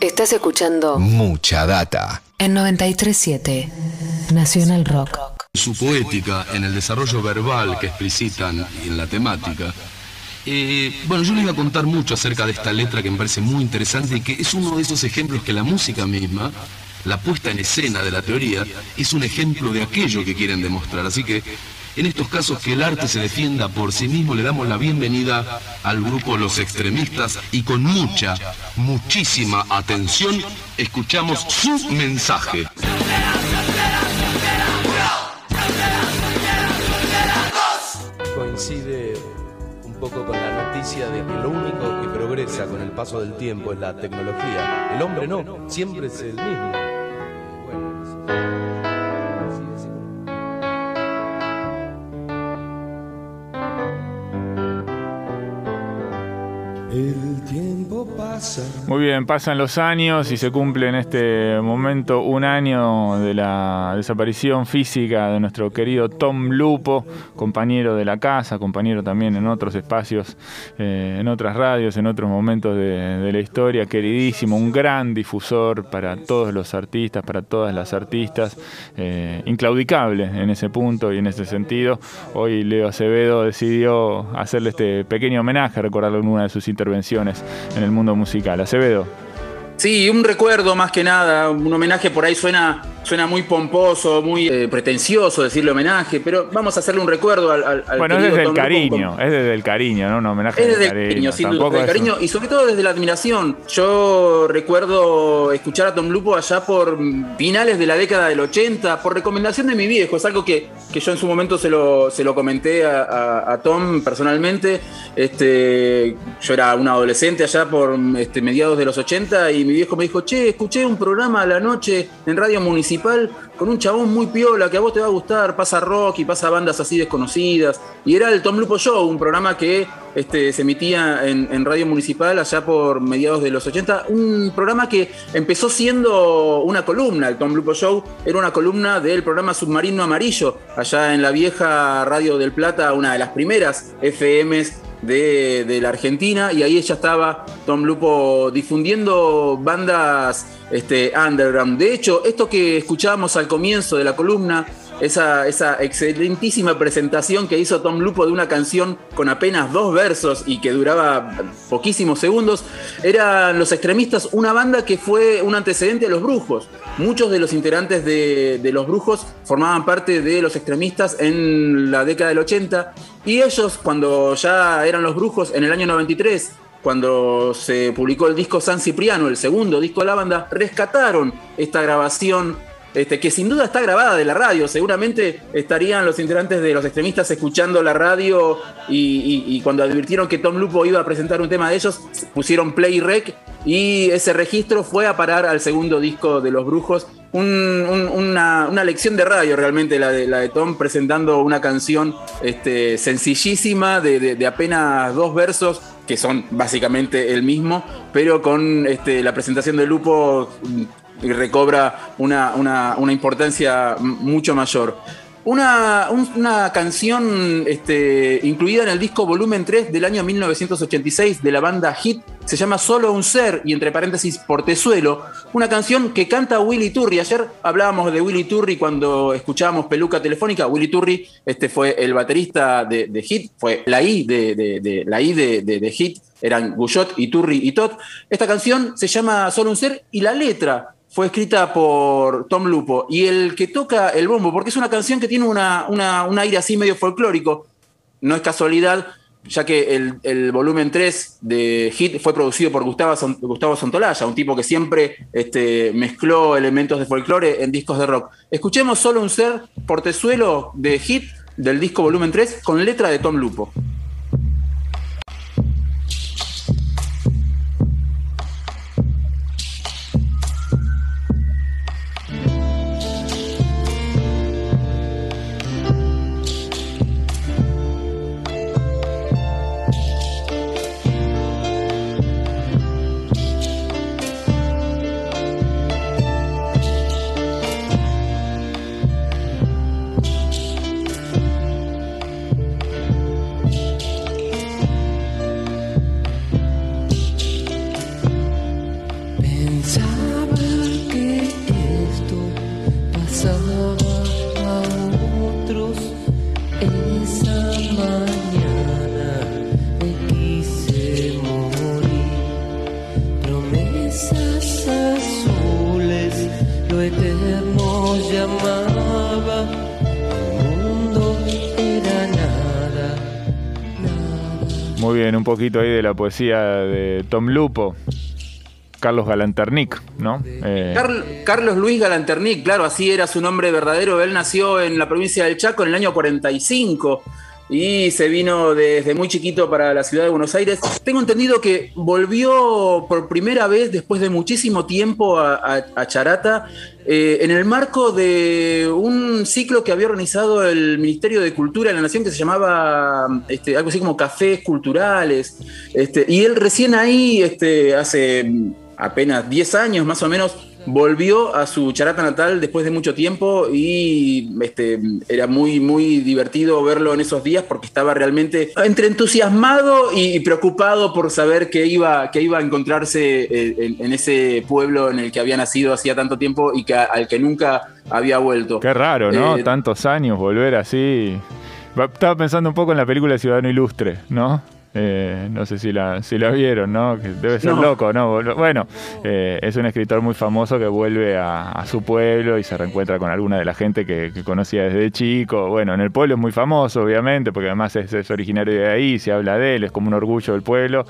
Estás escuchando Mucha data. en 937 Nacional Rock. su poética, en el desarrollo verbal que explicitan y en la temática. Eh, bueno, yo les iba a contar mucho acerca de esta letra que me parece muy interesante y que es uno de esos ejemplos que la música misma, la puesta en escena de la teoría, es un ejemplo de aquello que quieren demostrar. Así que en estos casos que el arte se defienda por sí mismo, le damos la bienvenida al grupo Los Extremistas y con mucha, muchísima atención escuchamos su mensaje. coincide un poco con la noticia de que lo único que progresa con el paso del tiempo es la tecnología. El hombre no, siempre es el mismo. Bueno, Muy bien, pasan los años y se cumple en este momento un año de la desaparición física de nuestro querido Tom Lupo, compañero de la casa, compañero también en otros espacios, eh, en otras radios, en otros momentos de, la historia, queridísimo, un gran difusor para todos los artistas, para todas las artistas, eh, inclaudicable en ese punto y en ese sentido. Hoy Leo Acevedo decidió hacerle este pequeño homenaje, recordarlo en una de sus intervenciones en el mundo musical. Sí, un recuerdo más que nada, un homenaje por ahí suena, suena muy pomposo, muy eh, pretencioso decirle homenaje, pero vamos a hacerle un recuerdo al, al- al Bueno, es desde el Tom cariño, con- es desde el cariño, ¿no? Un homenaje Es desde el cariño, sin duda, desde el es un- cariño y sobre todo desde la admiración. Yo recuerdo escuchar a Tom Lupo allá por finales de la década del 80, por recomendación de mi viejo. Es algo que, que yo en su momento se lo, se lo comenté a, a- a Tom personalmente. Este, yo era un adolescente allá por este, mediados de los 80 y mi viejo me dijo, che, escuché un programa a la noche en Radio Municipal con un chabón muy piola que a vos te va a gustar, pasa rock y pasa bandas así desconocidas. Y era el Tom Lupo Show, un programa que este, se emitía en, Radio Municipal allá por mediados de los 80. Un programa que empezó siendo una columna, el Tom Lupo Show era una columna del programa Submarino Amarillo, allá en la vieja Radio del Plata, una de las primeras FMs de, de la Argentina y ahí ya estaba Tom Lupo difundiendo bandas este, underground. De hecho, esto que escuchábamos al comienzo de la columna, esa, esa excelentísima presentación que hizo Tom Lupo de una canción con apenas dos versos y que duraba poquísimos segundos, eran Los Extremistas, una banda que fue un antecedente de Los Brujos. Muchos de los integrantes de, de Los Brujos formaban parte de Los Extremistas en la década del 80 y ellos cuando ya eran Los Brujos en el año 93 cuando se publicó el disco San Cipriano, el segundo disco de la banda, rescataron esta grabación, este, que sin duda está grabada de la radio. Seguramente estarían los integrantes de los extremistas escuchando la radio y, cuando advirtieron que Tom Lupo iba a presentar un tema de ellos, pusieron play rec y ese registro fue a parar al segundo disco de Los Brujos. Un- un- una, una lección de radio realmente la de, la de Tom presentando una canción este, sencillísima de apenas dos versos que son básicamente el mismo, pero con este, la presentación de Lupo mm, recobra una, una- importancia mucho mayor. Una, un- una canción este, incluida en el disco Volumen 3 del año 1986 de la banda Hit se llama Solo un Ser y entre paréntesis Portezuelo, una canción que canta Willy Turri. Ayer hablábamos de Willy Turri cuando escuchábamos Peluca Telefónica. Willy Turri este fue el baterista de, Hit, fue la I de, de- la I de Hit, eran Guyot, Iturri y Tot. Esta canción se llama Solo un Ser y la letra fue escrita por Tom Lupo y el que toca el bombo, porque es una canción que tiene una, una- un aire así medio folclórico, no es casualidad, ya que el, volumen 3 de Hit fue producido por Gustavo, Gustavo Santolaya, un tipo que siempre este, mezcló elementos de folclore en discos de rock. Escuchemos solo un ser portezuelo de Hit del disco volumen 3 con letra de Tom Lupo. Un poquito ahí de la poesía de Tom Lupo. Carlos Galanternic, ¿no? Eh, Carl- Carlos Luis Galanternic, claro, así era su nombre verdadero. Él nació en la provincia del Chaco en el año 45 y se vino desde muy chiquito para la ciudad de Buenos Aires. Tengo entendido que volvió por primera vez después de muchísimo tiempo a, Charata eh, en el marco de un ciclo que había organizado el Ministerio de Cultura de la Nación que se llamaba este, algo así como Cafés Culturales. Este, y él recién ahí, este, hace apenas 10 años más o menos, volvió a su charata natal después de mucho tiempo y este, era muy, muy divertido verlo en esos días porque estaba realmente entre entusiasmado y preocupado por saber que iba, que iba a encontrarse eh, en, en ese pueblo en el que había nacido hacía tanto tiempo y que, al que nunca había vuelto. Qué raro, ¿no? Eh, Tantos años, volver así. Estaba pensando un poco en la película Ciudadano Ilustre, ¿no? Eh, no sé si la, si la vieron, ¿no? Que debe ser No. loco, ¿no? Bueno, eh, es un escritor muy famoso que vuelve a, a su pueblo y se reencuentra con alguna de la gente que, que conocía desde chico. Bueno, en el pueblo es muy famoso, obviamente, porque además es, es originario de ahí, se habla de él, es como un orgullo del pueblo.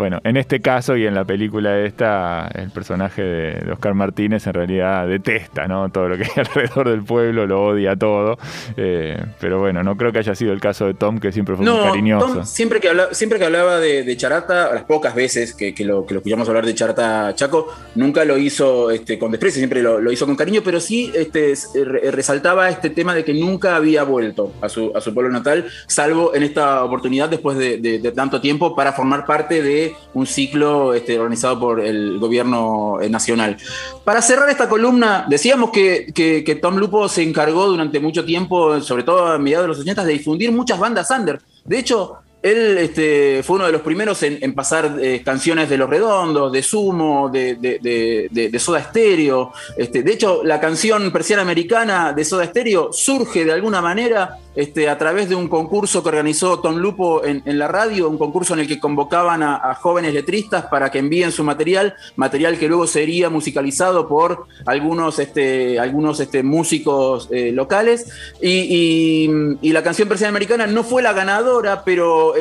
Bueno, en este caso y en la película esta, el personaje de, de Oscar Martínez en realidad detesta, ¿no? Todo lo que hay alrededor del pueblo, lo odia todo. Eh, pero bueno, no creo que haya sido el caso de Tom, que siempre fue muy cariñoso. Tom, siempre que hablaba, siempre que hablaba de, de Charata, las pocas veces que, que lo, que lo escuchamos hablar de Charata Chaco, nunca lo hizo este, con desprecio, siempre lo, lo hizo con cariño, pero sí este, s- re- resaltaba este tema de que nunca había vuelto a su, a su pueblo natal, salvo en esta oportunidad después de, de- de tanto tiempo para formar parte de un ciclo este, organizado por el gobierno eh, nacional. Para cerrar esta columna, decíamos que, que- Tom Lupo se encargó durante mucho tiempo, sobre todo a mediados de los 80, de difundir muchas bandas under. De hecho, él este, fue uno de los primeros en, pasar eh, canciones de Los Redondos, de Sumo, de Soda Stereo. Este, de hecho, la canción Persiana Americana de Soda Stereo surge de alguna manera este, a través de un concurso que organizó Tom Lupo en, la radio, un concurso en el que convocaban a, jóvenes letristas para que envíen su material, material que luego sería musicalizado por algunos, este, algunos este, músicos eh, locales. Y, la canción Persiana Americana no fue la ganadora, pero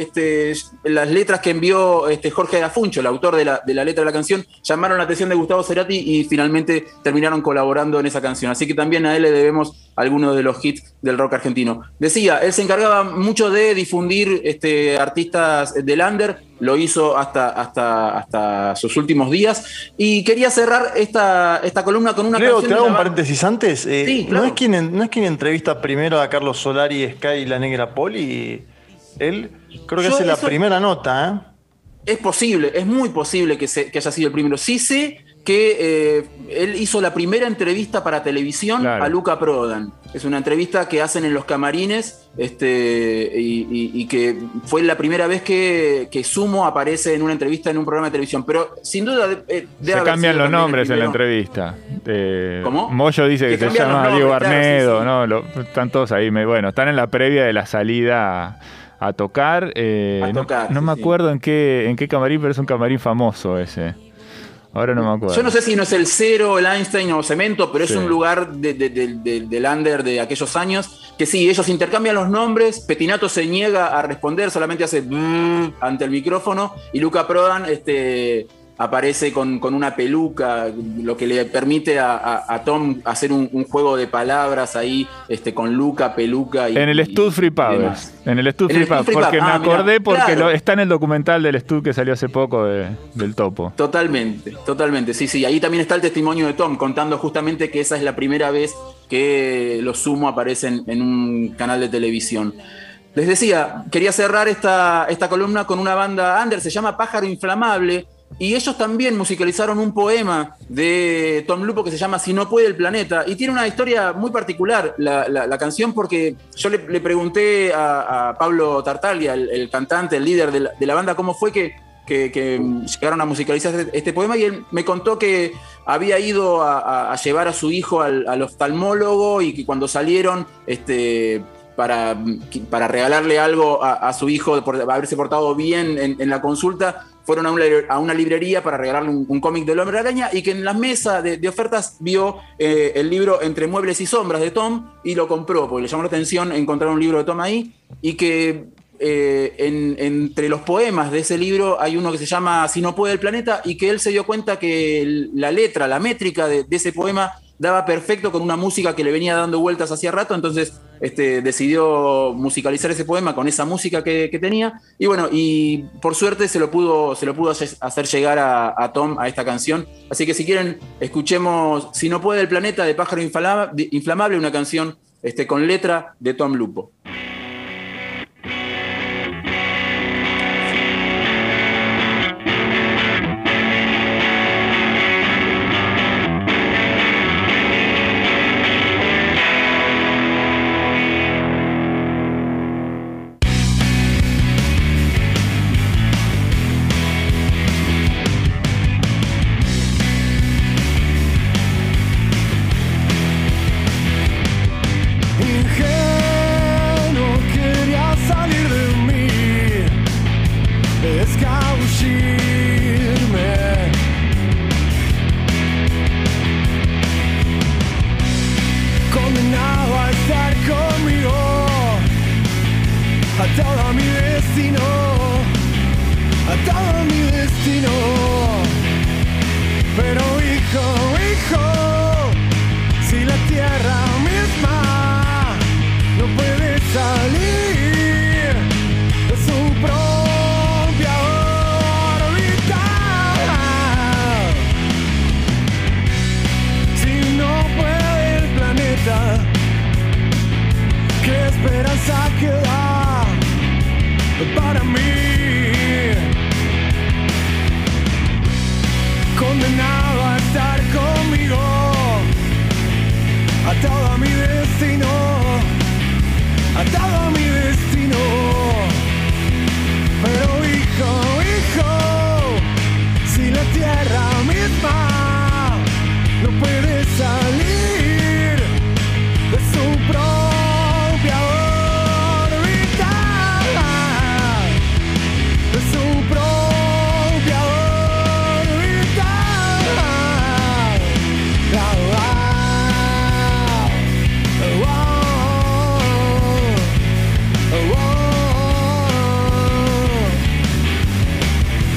las letras que envió este, Jorge Dafuncho, el autor de la, de la letra de la canción, llamaron la atención de Gustavo Cerati y finalmente terminaron colaborando en esa canción. Así que también a él le debemos algunos de los hits del rock argentino. Decía, él se encargaba mucho de difundir este, artistas del under, lo hizo hasta, hasta, hasta sus últimos días. Y quería cerrar esta, esta columna con una Leo, canción. te hago un paréntesis antes. Eh, Sí, claro. ¿no, es quien, en- ¿No es quien entrevista primero a Carlos Solari, Sky y la Negra Poli? Él creo que Yo hace la primera nota, ¿eh? Es posible, es muy posible que, se- que haya sido el primero. Sí sé que eh, él hizo la primera entrevista para televisión Claro. a Luca Prodan. Es una entrevista que hacen en los camarines este, y, y- y que fue la primera vez que, que Sumo aparece en una entrevista en un programa de televisión. Pero sin duda de- eh, Se cambian los nombres en la entrevista. Eh, ¿Cómo? Moyo dice que, Que se llama Diego nombres, claro, sí, Arnedo, sí. ¿no? Lo- están todos ahí. me- bueno, están en la previa de la salida a, tocar. eh, A no- tocar, no sí, me acuerdo en qué, en qué camarín, pero es un camarín famoso ese. Ahora no me acuerdo. Yo no sé si no es el Cero, el Einstein o Cemento, pero Sí. es un lugar de- de- de- de- del under de aquellos años que sí, ellos intercambian los nombres, Petinato se niega a responder, solamente hace "Brrr" ante el micrófono y Luca Prodan este, aparece con, con una peluca, lo que le permite a, a- a Tom hacer un, un juego de palabras ahí este, con Luca, peluca y... En el Stud Free demás. En el Stud Free Free Porque me Ah, mirá, acordé porque claro. lo- está en el documental del Stud que salió hace poco de- del Topo. Totalmente, totalmente, sí, sí. Ahí también está el testimonio de Tom contando justamente que esa es la primera vez que los Sumo aparecen en un canal de televisión. Les decía, quería cerrar esta, esta columna con una banda under, se llama Pájaro Inflamable, y ellos también musicalizaron un poema de Tom Lupo que se llama Si no puede el planeta, y tiene una historia muy particular la, canción porque yo le, pregunté a, Pablo Tartaglia, el, cantante, el líder de la, banda, cómo fue que, llegaron a musicalizar este, este poema y él me contó que había ido a, llevar a su hijo al, al oftalmólogo y que cuando salieron, este, para, para regalarle algo a, su hijo por haberse portado bien en, en la consulta, fueron a una, librería para regalarle un, cómic del hombre araña y que en la mesa de, ofertas vio eh, el libro Entre Muebles y Sombras de Tom y lo compró, porque le llamó la atención encontrar un libro de Tom ahí y que eh, en- entre los poemas de ese libro hay uno que se llama Si no puede el planeta y que él se dio cuenta que la letra, la métrica de ese poema daba perfecto con una música que le venía dando vueltas hacía rato, entonces este, decidió musicalizar ese poema con esa música que, tenía y bueno, y por suerte se lo pudo, se lo pudo hacer llegar a, a Tom a esta canción, así que si quieren escuchemos Si no puede el planeta de Pájaro Inflama- Inflamable, una canción este, con letra de Tom Lupo.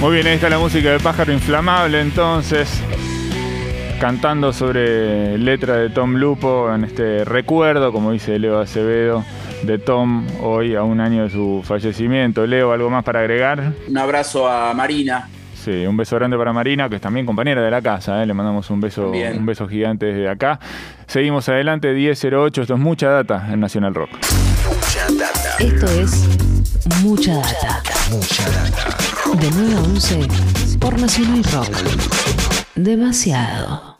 Muy bien, ahí está la música de Pájaro Inflamable entonces, cantando sobre letra de Tom Lupo en este recuerdo, como dice Leo Acevedo, de Tom hoy a un año de su fallecimiento. Leo, ¿algo más para agregar? Un abrazo a Marina, Sí, un beso grande para Marina, que es también compañera de la casa, ¿eh? le mandamos un beso, Bien. un beso gigante desde acá. Seguimos adelante, 10.08, esto es mucha data en Nacional Rock. Esto es Mucha Data. De 9 a 11 por Nacional Rock. Demasiado.